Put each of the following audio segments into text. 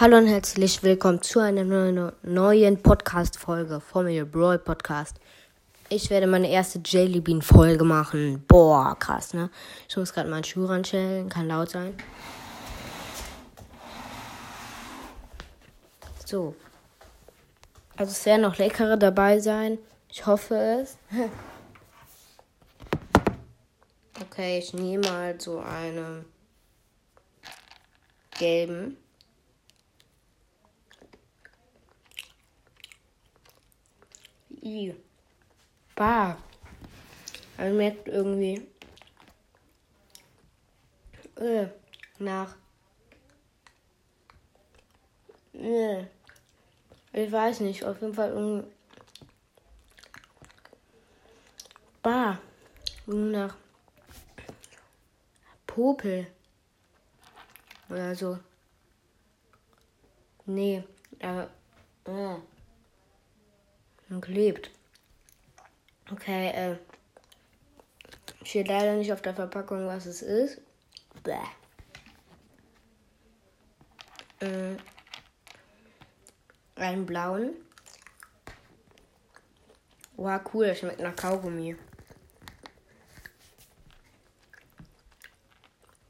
Hallo und herzlich willkommen zu einer neuen Podcast-Folge von mir, Brawl Podcast. Ich werde meine erste Jelly Bean Folge machen. Boah, krass, ne? Ich muss gerade meinen Schuh ranstellen, kann laut sein. So. Also es werden noch leckere dabei sein. Ich hoffe es. okay, ich nehme mal so einen gelben. I. Bah. Man merkt irgendwie äh, nach. Äh, ich weiß nicht, auf jeden Fall irgendwie. Bah. Nach Popel. Oder so. Nee. Äh, äh klebt. Okay, äh. Steht leider nicht auf der Verpackung, was es ist. Bäh. Äh, einen blauen. Wow, cool, das schmeckt nach Kaugummi.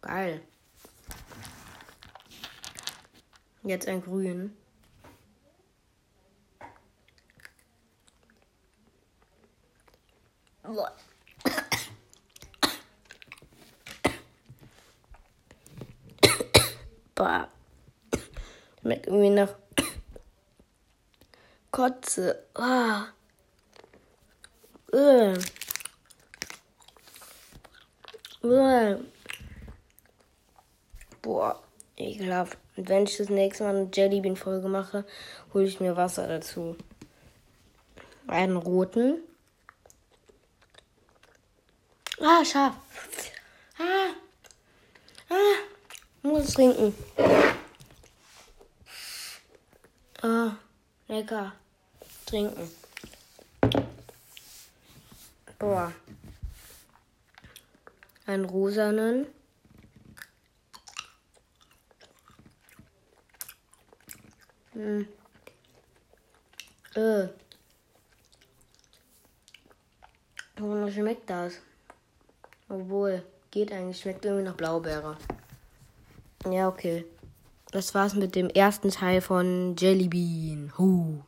Geil. Jetzt ein grün. Bah. Schmeckt irgendwie nach Kotze. Ah. Uh. Uh. Boah, ekelhaft. Und wenn ich das nächste Mal eine Jellybean-Folge mache, hole ich mir Wasser dazu. Einen roten. Ah, scharf. Ah. Ah. Muss trinken. Ah, lecker. Trinken. Boah. Ein rosanen. Hm. Äh. Warum schmeckt das? Obwohl, geht eigentlich, schmeckt irgendwie nach Blaubeere. Ja, okay. Das war's mit dem ersten Teil von Jellybean. Huh.